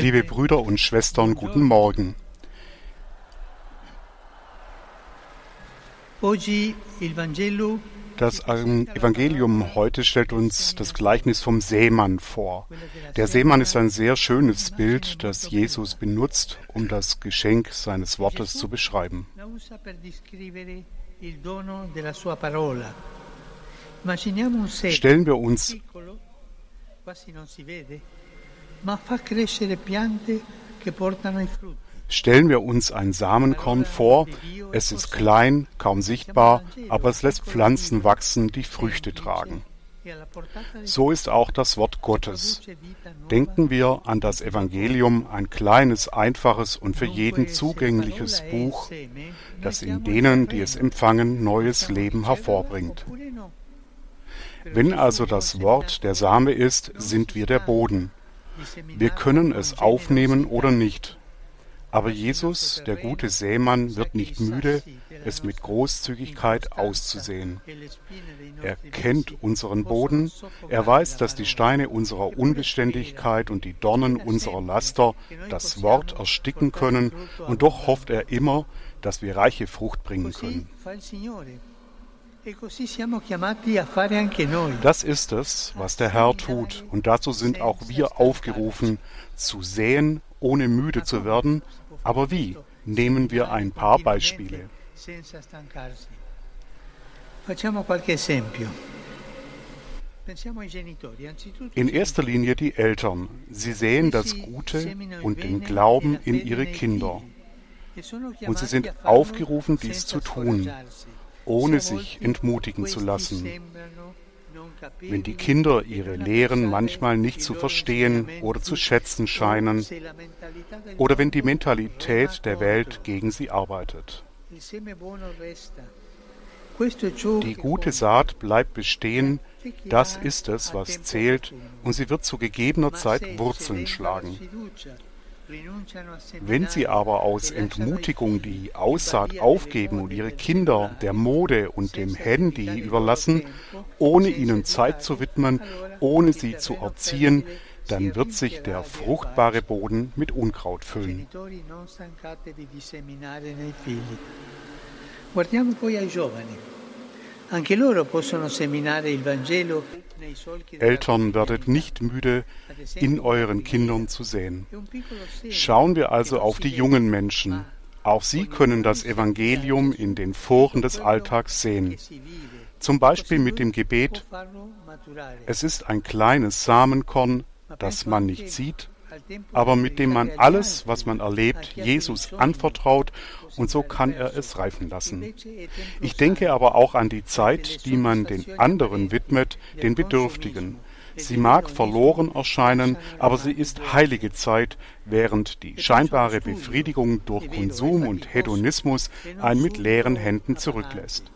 Liebe Brüder und Schwestern, guten Morgen. Das Evangelium heute stellt uns das Gleichnis vom Seemann vor. Der Seemann ist ein sehr schönes Bild, das Jesus benutzt, um das Geschenk seines Wortes zu beschreiben. Stellen wir uns Stellen wir uns ein Samenkorn vor, es ist klein, kaum sichtbar, aber es lässt Pflanzen wachsen, die Früchte tragen. So ist auch das Wort Gottes. Denken wir an das Evangelium, ein kleines, einfaches und für jeden zugängliches Buch, das in denen, die es empfangen, neues Leben hervorbringt. Wenn also das Wort der Same ist, sind wir der Boden. Wir können es aufnehmen oder nicht. Aber Jesus, der gute Sämann, wird nicht müde, es mit Großzügigkeit auszusehen. Er kennt unseren Boden, er weiß, dass die Steine unserer Unbeständigkeit und die Dornen unserer Laster das Wort ersticken können, und doch hofft er immer, dass wir reiche Frucht bringen können. Das ist es, was der Herr tut, und dazu sind auch wir aufgerufen, zu säen, ohne müde zu werden. Aber wie? Nehmen wir ein paar Beispiele. In erster Linie die Eltern. Sie säen das Gute und den Glauben in ihre Kinder, und sie sind aufgerufen, dies zu tun, ohne sich entmutigen zu lassen. Wenn die Kinder ihre Lehren manchmal nicht zu verstehen oder zu schätzen scheinen, oder wenn die Mentalität der Welt gegen sie arbeitet. Die gute Saat bleibt bestehen, das ist es, was zählt, und sie wird zu gegebener Zeit Wurzeln schlagen. Wenn sie aber aus Entmutigung die Aussaat aufgeben und ihre Kinder der Mode und dem Handy überlassen, ohne ihnen Zeit zu widmen, ohne sie zu erziehen, dann wird sich der fruchtbare Boden mit Unkraut füllen. Guardiamo poi ai giovani. Anche loro possono seminare il Vangelo Eltern, werdet nicht müde, in euren Kindern zu seme Schauen wir also auf die jungen Menschen. Auch sie können das Evangelium in den Foren des Alltags sehen. Zum Beispiel mit dem Gebet, es ist ein kleines Samenkorn, das man nicht sieht, aber mit dem man alles, was man erlebt, Jesus anvertraut und so kann er es reifen lassen. Ich denke aber auch an die Zeit, die man den anderen widmet, den Bedürftigen. Sie mag verloren erscheinen, aber sie ist heilige Zeit, während die scheinbare Befriedigung durch Konsum und Hedonismus einen mit leeren Händen zurücklässt.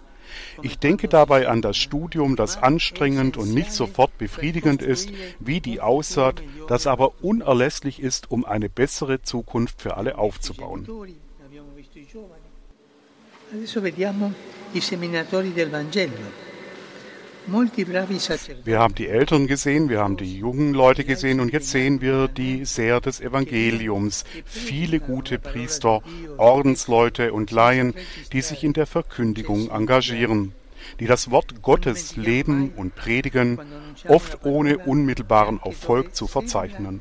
Ich denke dabei an das Studium, das anstrengend und nicht sofort befriedigend ist, wie die Aussaat, das aber unerlässlich ist, um eine bessere Zukunft für alle aufzubauen. Adesso vediamo i seminatori del Vangelo. Wir haben die Eltern gesehen, wir haben die jungen Leute gesehen und jetzt sehen wir die Seher des Evangeliums. Viele gute Priester, Ordensleute und Laien, die sich in der Verkündigung engagieren, die das Wort Gottes leben und predigen, oft ohne unmittelbaren Erfolg zu verzeichnen.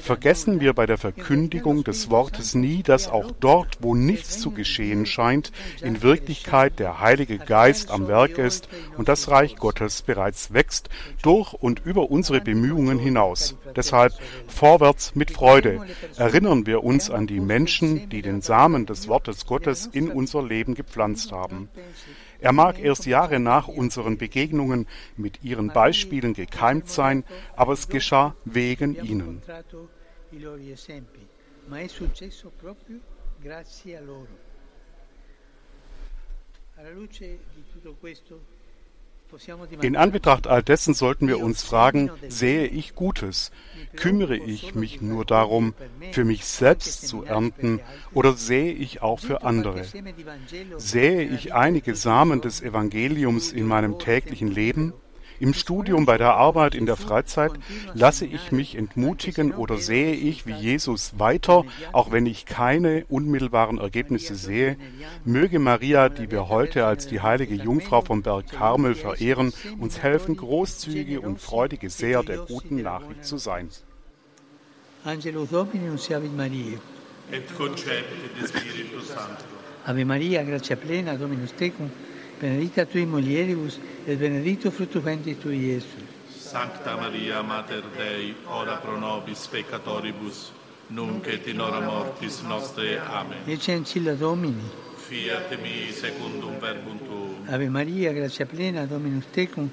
Vergessen wir bei der Verkündigung des Wortes nie, dass auch dort, wo nichts zu geschehen scheint, in Wirklichkeit der Heilige Geist am Werk ist und das Reich Gottes bereits wächst, durch und über unsere Bemühungen hinaus. Deshalb vorwärts mit Freude. Erinnern wir uns an die Menschen, die den Samen des Wortes Gottes in unser Leben gepflanzt haben. Er mag erst Jahre nach unseren Begegnungen mit ihren Beispielen gekeimt sein, aber es geschah wegen ihnen. I loro esempi, ma è successo proprio grazie a loro. In Anbetracht all dessen sollten wir uns fragen, sehe ich Gutes? Kümmere ich mich nur darum, für mich selbst zu ernten, oder sehe ich auch für andere? Sähe ich einige Samen des Evangeliums in meinem täglichen Leben? Im Studium, bei der Arbeit, in der Freizeit lasse ich mich entmutigen oder sehe ich, wie Jesus weiter, auch wenn ich keine unmittelbaren Ergebnisse sehe. Möge Maria, die wir heute als die heilige Jungfrau vom Berg Karmel verehren, uns helfen, großzügige und freudige Seher der guten Nachricht zu sein. Angelus Domini, unciavit Maria. et concepit de Spiritu Sancto. Ave Maria, gratia plena, Dominus tecum, benedicta tui mulieribus, et benedictus fructus ventris tui, Iesus. Sancta Maria, Mater Dei, ora pro nobis peccatoribus, nunc et in hora mortis nostre. Amen. Ecce ancilla Domini. Fiat mi secundum verbum tuum. Ave Maria, gratia plena, Dominus tecum,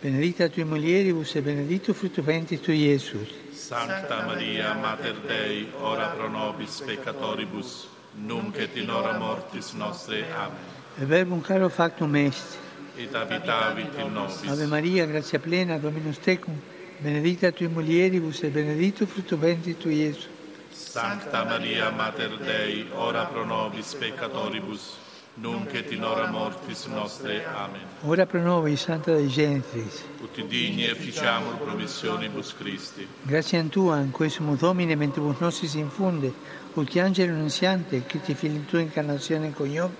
benedicta tui mulieribus, et benedictus fructus ventris tui, Iesus. Sancta Maria, Mater Dei, ora pro nobis peccatoribus, nunc et in hora mortis nostre. Amen. E verbum caro factum est. Et habitavit in nobis. Ave Maria, gratia plena, Dominus tecum, benedicta tui mulieribus, et benedictus fructus ventris tui, Iesus. Sancta Maria, Mater Dei, ora pro nobis peccatoribus, nunc et in hora mortis nostre. Amen. Ora pro nobis, Santa Dei Genitrix. Ut digni efficiamur promissionibus Christi. Grazie Tua, in questo Domine, mentre nostris infunde, ut angelo annunziante, che ti fili tua incarnazione coniom,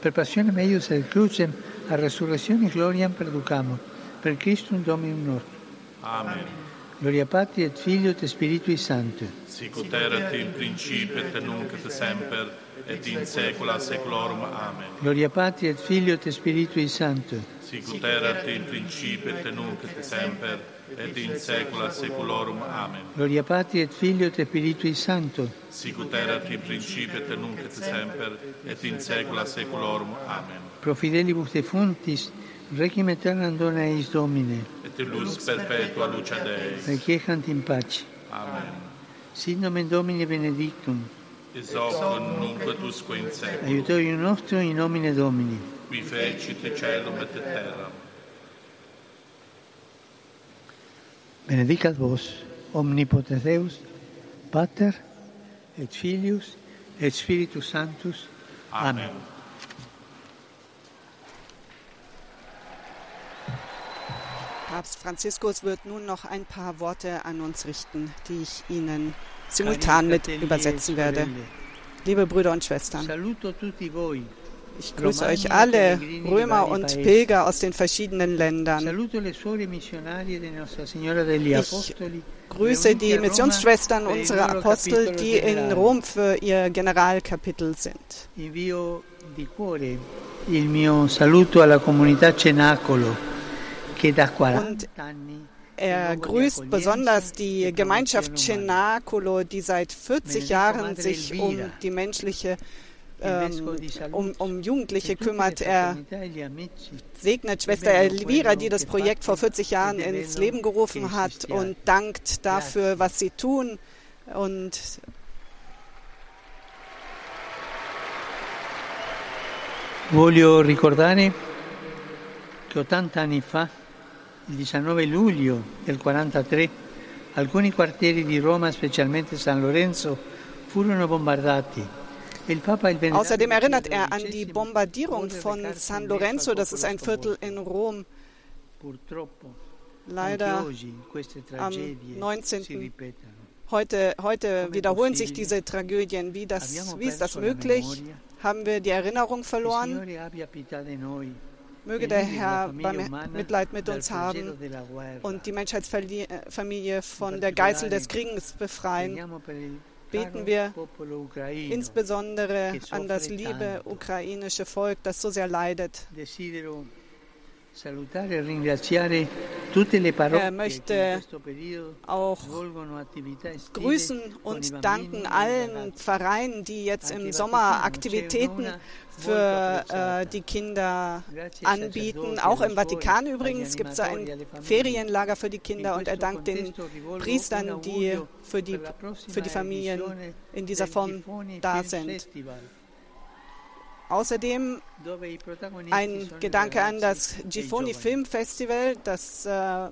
per passione meius et crucem, a resurrezione gloriam perducamur, per Christum Dominum nostrum. Amen. Gloria Patri et Filio et Spiritui Sancto. Sicut erat in principio et nunc et semper et in saecula saeculorum. Amen. Gloria Patri et Filio et Spiritui Sancto. Sicut erat in principio et nunc et semper et in saecula saeculorum. Amen. Gloria Patri et Filio et Spiritui Sancto. Sicut erat in principio et nunc et semper et in saecula saeculorum. Amen. Pro fidelibus defuntis, requiem aeternam dona eis Domine, Et luz perpetua luce Dei. requiescant in pace. Amen. Sit nomen Domini benedictum, Is hoc nunc et usque in saeculum. aiutorium nostrum in nomine Domini. Qui fecit caelum et terram. Benedicat vos, omnipotens Deus, Pater, et Filius, et Spiritus Sanctus. Amen. Papst Franziskus wird nun noch ein paar Worte an uns richten, die ich Ihnen simultan mit übersetzen werde. Liebe Brüder und Schwestern. Ich grüße euch alle, Römer und Pilger aus den verschiedenen Ländern. Ich grüße die Missionsschwestern unserer Apostel, die in. Rom für ihr Generalkapitel sind. Invio di cuore il mio saluto alla comunità Cenacolo che da 40 anni Er grüßt besonders die Gemeinschaft Cenacolo, die seit 40 Jahren sich um die menschliche um, um Jugendliche kümmert. Er segnet Schwester Elvira, die das Projekt vor 40 Jahren ins Leben gerufen hat und dankt dafür, was sie tun. Und Voglio ricordare che 80 anni fa, il 19 luglio del 43, alcuni quartieri di Roma, specialmente San Lorenzo, furono bombardati. Außerdem erinnert er an die Bombardierung von San Lorenzo, das ist ein Viertel in Rom. Leider am tragedie 19. si ripetono. Heute, heute wiederholen sich diese Tragödien. Wie, das, wie ist das möglich? Haben wir die Erinnerung verloren? Möge der Herr Mitleid mit uns haben und die Menschheitsfamilie von der Geißel des Krieges befreien. Beten wir. Insbesondere an das liebe ukrainische Volk, das so sehr leidet. Er möchte Auch grüßen und danken allen. Vereinen, die jetzt im Sommer Aktivitäten für äh, die Kinder anbieten. Auch im Vatikan übrigens gibt es ein. Ferienlager für die Kinder In und er dankt den Priestern, die für die, für die Familien in dieser Form da sind. Außerdem ein Gedanke an das Gifoni. Film Festival, das, äh,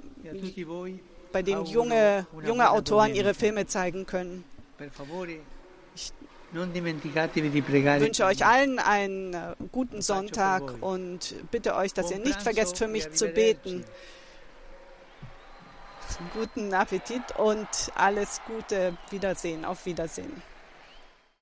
bei dem junge, junge Autoren ihre. Filme zeigen können. Ich wünsche euch allen einen äh, guten Sonntag und bitte euch, dass ihr nicht vergesst, für mich zu beten. guten Appetit und alles Gute. Wiedersehen. Auf Wiedersehen.